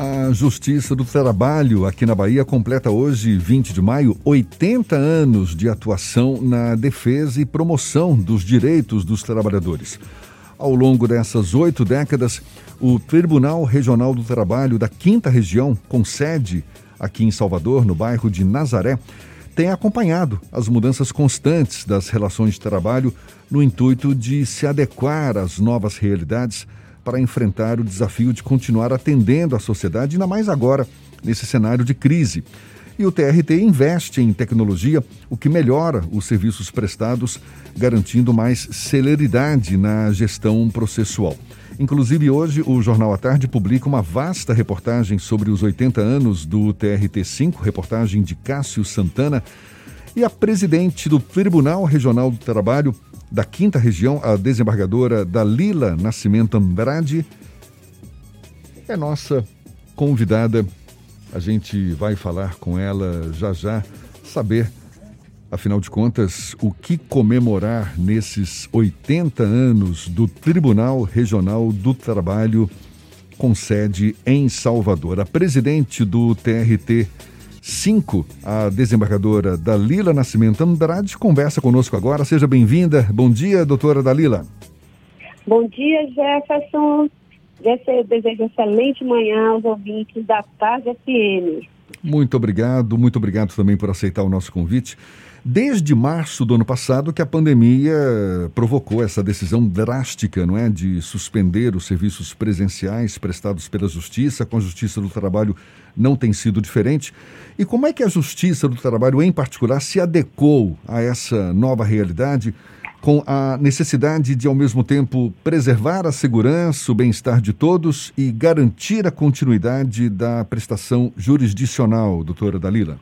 A Justiça do Trabalho aqui na Bahia completa hoje, 20 de maio, 80 anos de atuação na defesa e promoção dos direitos dos trabalhadores. Ao longo dessas oito décadas, o Tribunal Regional do Trabalho da Quinta Região, com sede aqui em Salvador, no bairro de Nazaré, tem acompanhado as mudanças constantes das relações de trabalho no intuito de se adequar às novas realidades para enfrentar o desafio de continuar atendendo a sociedade, ainda mais agora, nesse cenário de crise. E o TRT investe em tecnologia, o que melhora os serviços prestados, garantindo mais celeridade na gestão processual. Inclusive, hoje, o Jornal à Tarde publica uma vasta reportagem sobre os 80 anos do TRT-5, reportagem de Cássio Santana. E a presidente do Tribunal Regional do Trabalho, da quinta região, a desembargadora Dalila Nascimento Andrade, é nossa convidada. A gente vai falar com ela já já, saber, afinal de contas, o que comemorar nesses 80 anos do Tribunal Regional do Trabalho com sede em Salvador. A presidente do TRT 5. A desembargadora Dalila Nascimento Andrade conversa conosco agora. Seja bem-vinda. Bom dia, doutora Dalila. Bom dia, Jefferson. Eu desejo excelente manhã aos ouvintes da Tarde FM. Muito obrigado, muito obrigado também por aceitar o nosso convite desde março do ano passado que a pandemia provocou essa decisão drástica, não é, de suspender os serviços presenciais prestados pela Justiça, com a Justiça do Trabalho não tem sido diferente. E como é que a Justiça do Trabalho, em particular, se adequou a essa nova realidade? com a necessidade de, ao mesmo tempo, preservar a segurança, o bem-estar de todos e garantir a continuidade da prestação jurisdicional, doutora Dalila?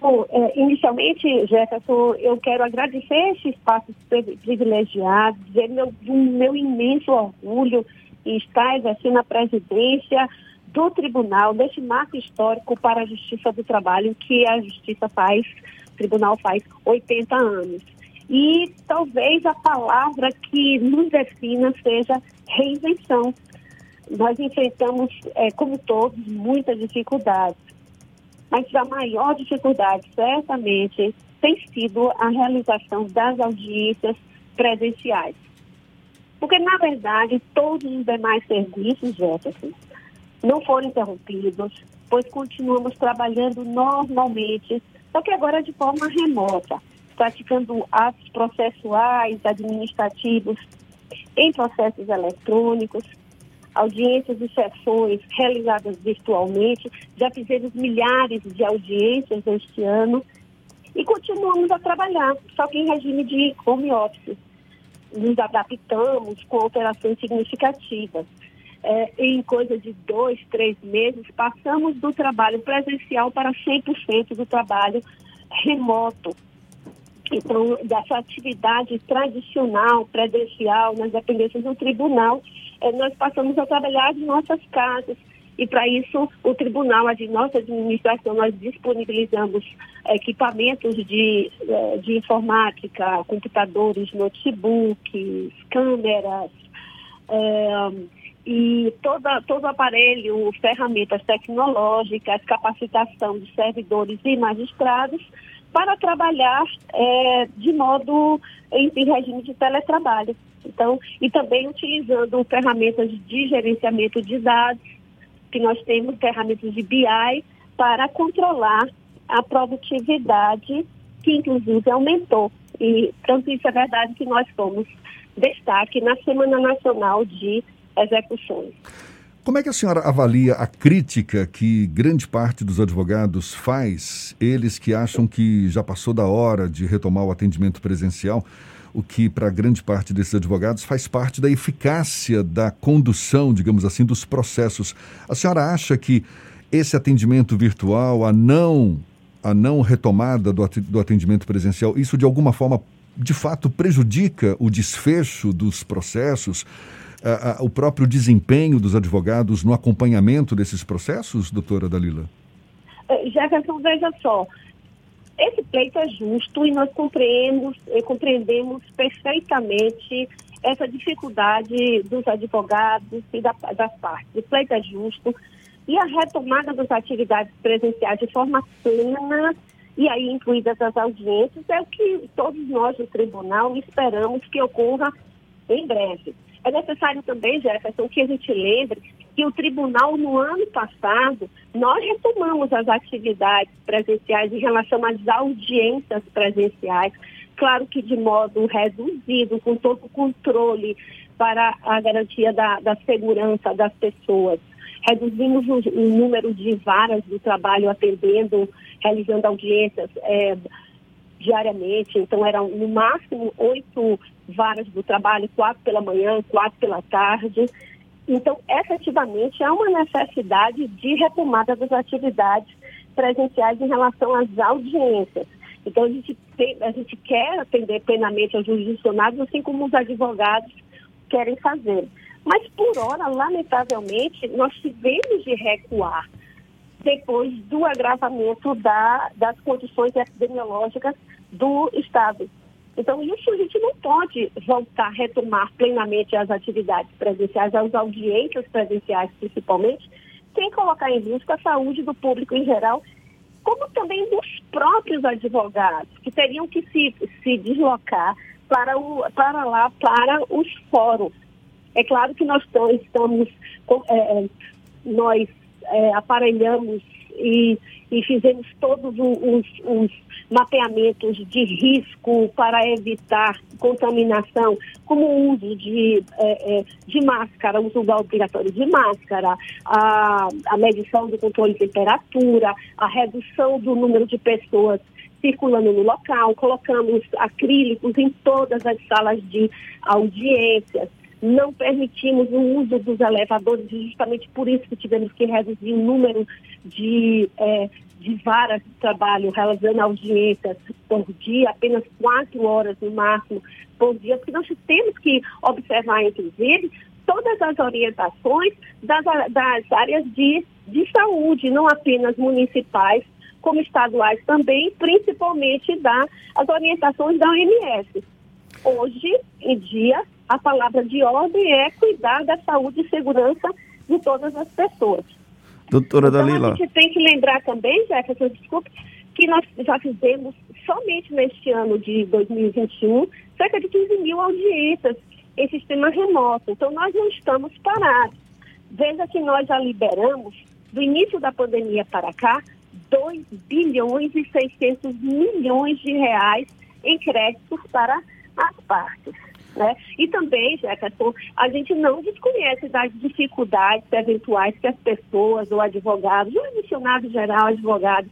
Bom, é, inicialmente, Jefferson, eu quero agradecer esse espaço privilegiado, dizer meu, meu imenso orgulho em estar exercendo a presidência do tribunal, deste marco histórico para a Justiça do Trabalho, que a Justiça faz, o tribunal faz 80 anos. E talvez a palavra que nos defina seja reinvenção. Nós enfrentamos, é, como todos, muitas dificuldades mas a maior dificuldade, certamente, tem sido a realização das audiências presenciais. Porque, na verdade, todos os demais serviços, Jefferson, não foram interrompidos, pois continuamos trabalhando normalmente, só que agora de forma remota, praticando atos processuais, administrativos, em processos eletrônicos, audiências e sessões realizadas virtualmente. Já fizemos milhares de audiências este ano e continuamos a trabalhar, só que em regime de home office. Nos adaptamos com alterações significativas. É, em coisa de dois, três meses, passamos do trabalho presencial para 100% do trabalho remoto. Então, dessa atividade tradicional, presencial, nas dependências do tribunal, nós passamos a trabalhar de nossas casas. E para isso, o tribunal, a nossa administração, nós disponibilizamos equipamentos de, eh, de informática, computadores, notebooks, câmeras, é, e toda, todo aparelho, ferramentas tecnológicas, capacitação de servidores e magistrados para trabalhar é, de modo em, em regime de teletrabalho. Então, e também utilizando ferramentas de gerenciamento de dados, que nós temos ferramentas de BI para controlar a produtividade, que inclusive aumentou. E tanto isso é verdade que nós fomos destaque na Semana Nacional de Execuções. Como é que a senhora avalia a crítica que grande parte dos advogados faz, eles que acham que já passou da hora de retomar o atendimento presencial? O que para grande parte desses advogados faz parte da eficácia da condução, digamos assim, dos processos. A senhora acha que esse atendimento virtual, a não a não retomada do atendimento presencial, isso de alguma forma de fato prejudica o desfecho dos processos, a, a, o próprio desempenho dos advogados no acompanhamento desses processos, doutora Dalila? Eh, Jefferson, veja só, esse pleito é justo e nós compreendemos, eh, compreendemos perfeitamente essa dificuldade dos advogados e da, das partes. O pleito é justo e a retomada das atividades presenciais de forma plena e aí incluídas as audiências é o que todos nós do tribunal esperamos que ocorra em breve. É necessário também, Jefferson, que a gente lembre que o tribunal, no ano passado, nós retomamos as atividades presenciais em relação às audiências presenciais, claro que de modo reduzido, com todo o controle para a garantia da, da segurança das pessoas. Reduzimos o, o, número de varas do trabalho atendendo, realizando audiências é, diariamente, então eram no máximo oito varas do trabalho, quatro pela manhã, quatro pela tarde. Então, efetivamente, há uma necessidade de retomada das atividades presenciais em relação às audiências. Então, a gente, tem, a gente quer atender plenamente aos jurisdicionados, assim como os advogados querem fazer. Mas, por hora, lamentavelmente, nós tivemos de recuar depois do agravamento da, das condições epidemiológicas do Estado. Então, isso a gente não pode voltar a retomar plenamente as atividades presenciais, as audiências presenciais principalmente, sem colocar em risco a saúde do público em geral, como também dos próprios advogados, que teriam que se, se deslocar para, o, para lá, para os fóruns. É claro que nós estamos, é, é, nós é, aparelhamos e, e fizemos todos os, os, mapeamentos de risco para evitar contaminação, como o uso de, é, é, de máscara, uso obrigatório de máscara, a, a medição do controle de temperatura, a redução do número de pessoas circulando no local, colocamos acrílicos em todas as salas de audiências, não permitimos o uso dos elevadores, justamente por isso que tivemos que reduzir o número de, é, de varas de trabalho realizando audiências por dia, apenas quatro horas no máximo por dia, porque nós temos que observar, inclusive, todas as orientações das, das áreas de, de saúde, não apenas municipais, como estaduais também, principalmente das as orientações da OMS. Hoje em dia, a palavra de ordem é cuidar da saúde e segurança de todas as pessoas. Doutora então, Dalila. A gente tem que lembrar também, Jefferson, desculpe, que nós já fizemos somente neste ano de 2021 cerca de 15 mil audiências em sistema remoto. Então, nós não estamos parados. Veja que nós já liberamos, do início da pandemia para cá, 2 bilhões e 600 milhões de reais em créditos para as partes. Né? E também, Jefferson, a gente não desconhece das dificuldades eventuais que as pessoas, ou advogados, o adicionado geral, advogado,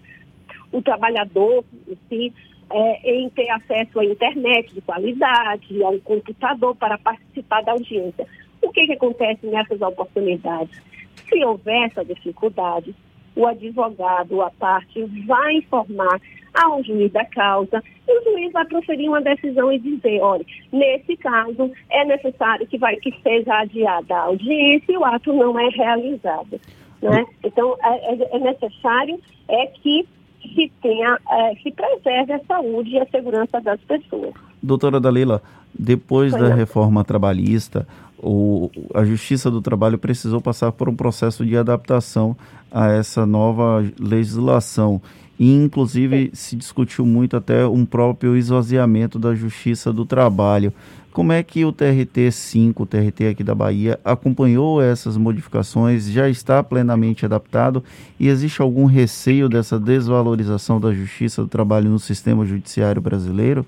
o trabalhador, assim, é, em ter acesso à internet de qualidade, ao computador para participar da audiência. O que, que acontece nessas oportunidades? Se houver essa dificuldade, o advogado, a parte, vai informar ao juiz da causa e o juiz vai proferir uma decisão e dizer, olha, nesse caso é necessário que, vai, que seja adiada a audiência e o ato não é realizado. Né? Então, é, é, é necessário é que se tenha, é, se preserve a saúde e a segurança das pessoas. Doutora Dalila, depois Foi da não. reforma trabalhista, o, a Justiça do Trabalho precisou passar por um processo de adaptação a essa nova legislação. E, inclusive, se discutiu muito até um próprio esvaziamento da Justiça do Trabalho. Como é que o TRT 5, o TRT aqui da Bahia, acompanhou essas modificações? Já está plenamente adaptado? E existe algum receio dessa desvalorização da Justiça do Trabalho no sistema judiciário brasileiro?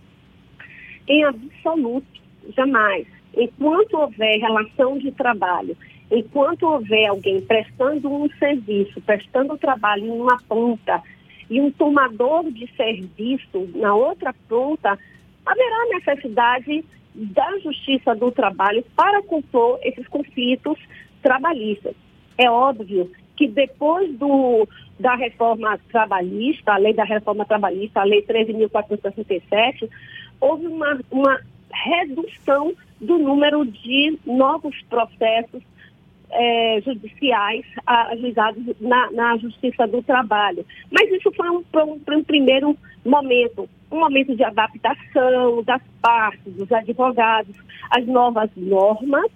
Em absoluto, jamais. Enquanto houver relação de trabalho, enquanto houver alguém prestando um serviço, prestando trabalho em uma ponta e um tomador de serviço na outra ponta, haverá necessidade da Justiça do Trabalho para compor esses conflitos trabalhistas. É óbvio que depois do, da reforma trabalhista, a lei da reforma trabalhista, a lei 13.467, houve uma, uma redução do número de novos processos é, judiciais ajuizados na, na, Justiça do Trabalho. Mas isso foi um, um, um, primeiro momento, um momento de adaptação das partes, dos advogados, às novas normas.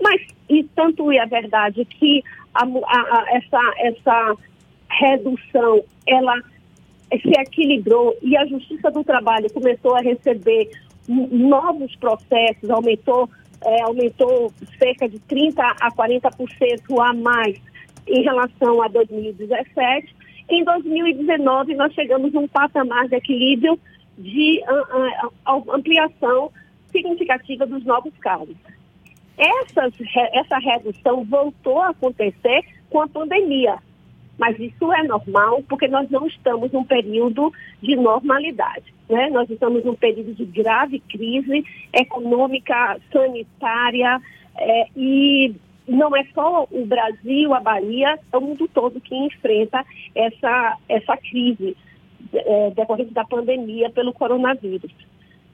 Mas, e tanto é a verdade que a, a, essa, essa redução, ela se equilibrou e a Justiça do Trabalho começou a receber novos processos, aumentou é, aumentou cerca de 30% a 40% a mais em relação a 2017. Em 2019, nós chegamos a um patamar de equilíbrio de ampliação significativa dos novos casos. Essas, essa redução voltou a acontecer com a pandemia, mas isso é normal porque nós não estamos num período de normalidade. Né? Nós estamos num período de grave crise econômica, sanitária é, e não é só o Brasil, a Bahia, é o mundo todo que enfrenta essa, essa crise é, decorrente da pandemia pelo coronavírus.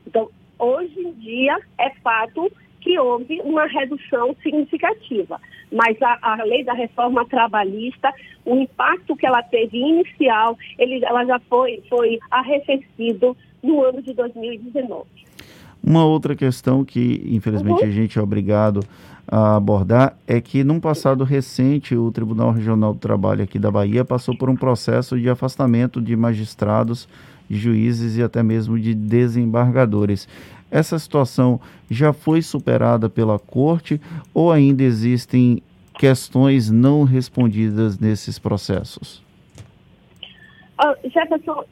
Então, hoje em dia, é fato que houve uma redução significativa. Mas a, a, lei da reforma trabalhista, o impacto que ela teve inicial, ele, ela já foi, foi arrefecido no ano de 2019. Uma outra questão que, infelizmente, uhum. a gente é obrigado a abordar é que, num passado recente, o Tribunal Regional do Trabalho aqui da Bahia passou por um processo de afastamento de magistrados, de juízes e até mesmo de desembargadores. Essa situação já foi superada pela corte ou ainda existem questões não respondidas nesses processos? Uh, Jefferson,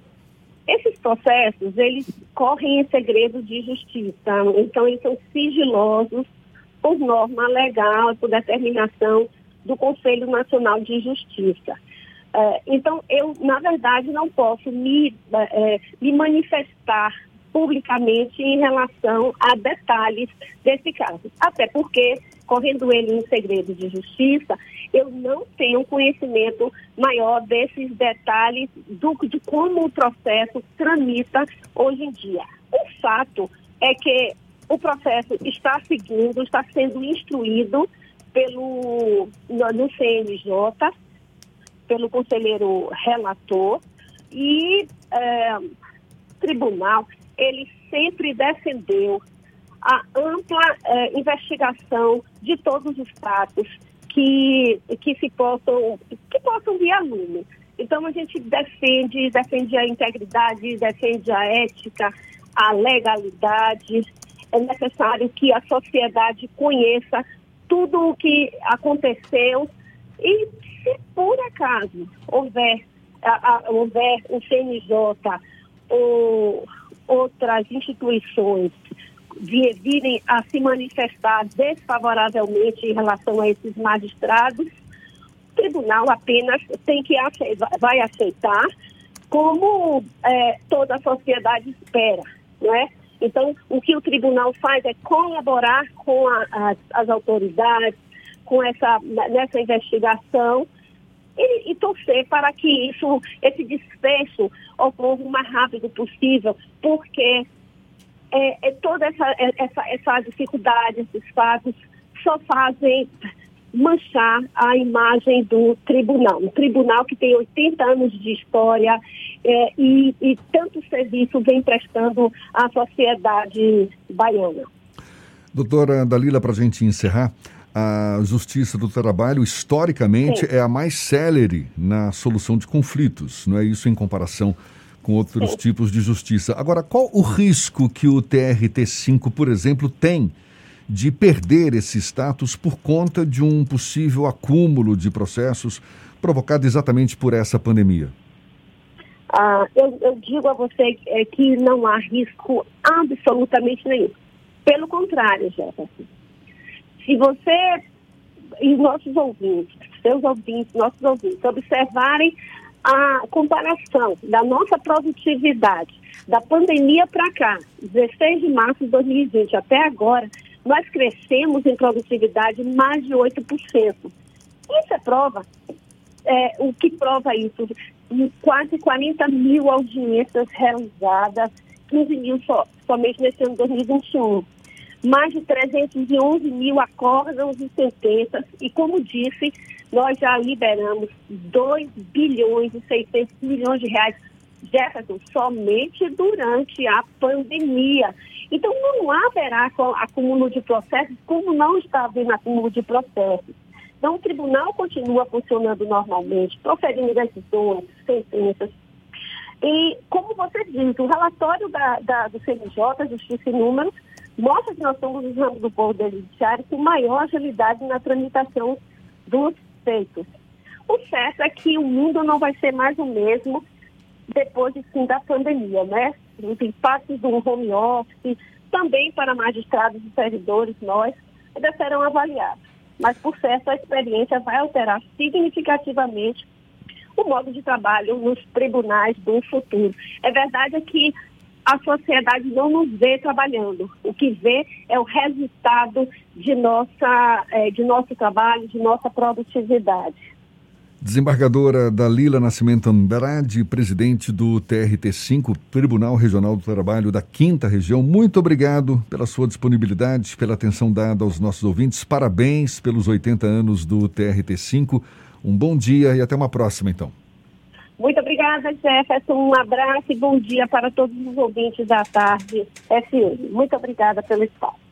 esses processos, eles correm em segredo de justiça, então eles são sigilosos por norma legal, por determinação do Conselho Nacional de Justiça. Uh, então, eu, na verdade, não posso me, uh, me manifestar publicamente em relação a detalhes desse caso. Até porque, correndo ele em segredo de justiça, eu não tenho conhecimento maior desses detalhes do, de como o processo tramita hoje em dia. O fato é que o processo está seguindo, está sendo instruído pelo no, no CNJ, pelo conselheiro relator e é, tribunal ele sempre defendeu a ampla eh, investigação de todos os fatos que, que se possam, que possam vir a lume. Então a gente defende, defende a integridade, defende a ética, a legalidade. É necessário que a sociedade conheça tudo o que aconteceu e se por acaso houver, a, a, houver o CNJ ou outras instituições virem a se manifestar desfavoravelmente em relação a esses magistrados, o tribunal apenas tem que aceitar, vai aceitar como é, toda a sociedade espera, não é? Então, o que o tribunal faz é colaborar com a, as, as autoridades, com essa, nessa investigação e, e, torcer para que isso, esse desfecho ocorra o mais rápido possível, porque é, é toda essa, é, essa, essa dificuldade, esses fatos, só fazem manchar a imagem do tribunal. Um tribunal que tem 80 anos de história é, e, e tanto serviço vem prestando à sociedade baiana. Doutora Dalila, para a gente encerrar, a Justiça do Trabalho, historicamente, Sim. é a mais célere na solução de conflitos, não é isso em comparação com outros Sim. tipos de justiça. Agora, qual o risco que o TRT5, por exemplo, tem de perder esse status por conta de um possível acúmulo de processos provocado exatamente por essa pandemia? Ah, eu, eu, digo a você é, que não há risco absolutamente nenhum. Pelo contrário, Jefferson se você e nossos ouvintes, seus ouvintes, nossos ouvintes, observarem a comparação da nossa produtividade da pandemia para cá, 16 de março de 2020 até agora, nós crescemos em produtividade mais de 8%. Isso é prova. É, o que prova isso? Quase 40 mil audiências realizadas, 15 mil só, somente nesse ano de 2021 mais de 311 mil acórdãos e sentenças, e como disse, nós já liberamos 2 bilhões e 600 milhões de reais, Jefferson, somente durante a pandemia. Então, não haverá acúmulo de processos, como não está havendo acúmulo de processos. Então, o tribunal continua funcionando normalmente, proferindo decisões, sentenças, e, como você disse, o relatório da, da, do CNJ, Justiça e Números, mostra que nós somos os ramos do Poder Judiciário com maior agilidade na tramitação dos feitos. O certo é que o mundo não vai ser mais o mesmo depois de fim da pandemia, né? Os impactos do home office, também para magistrados e servidores, nós, ainda serão avaliados. Mas, por certo, a experiência vai alterar significativamente o modo de trabalho nos tribunais do futuro. É verdade que a sociedade não nos vê trabalhando. O que vê é o resultado de, nossa, é, de nosso trabalho, de nossa produtividade. Desembargadora Dalila Nascimento Andrade, presidente do TRT5, Tribunal Regional do Trabalho da Quinta Região, muito obrigado pela sua disponibilidade, pela atenção dada aos nossos ouvintes. Parabéns pelos 80 anos do TRT5. Um bom dia e até uma próxima, então. Muito obrigada, Jefferson. Um abraço e bom dia para todos os ouvintes da tarde FM. Muito obrigada pelo espaço.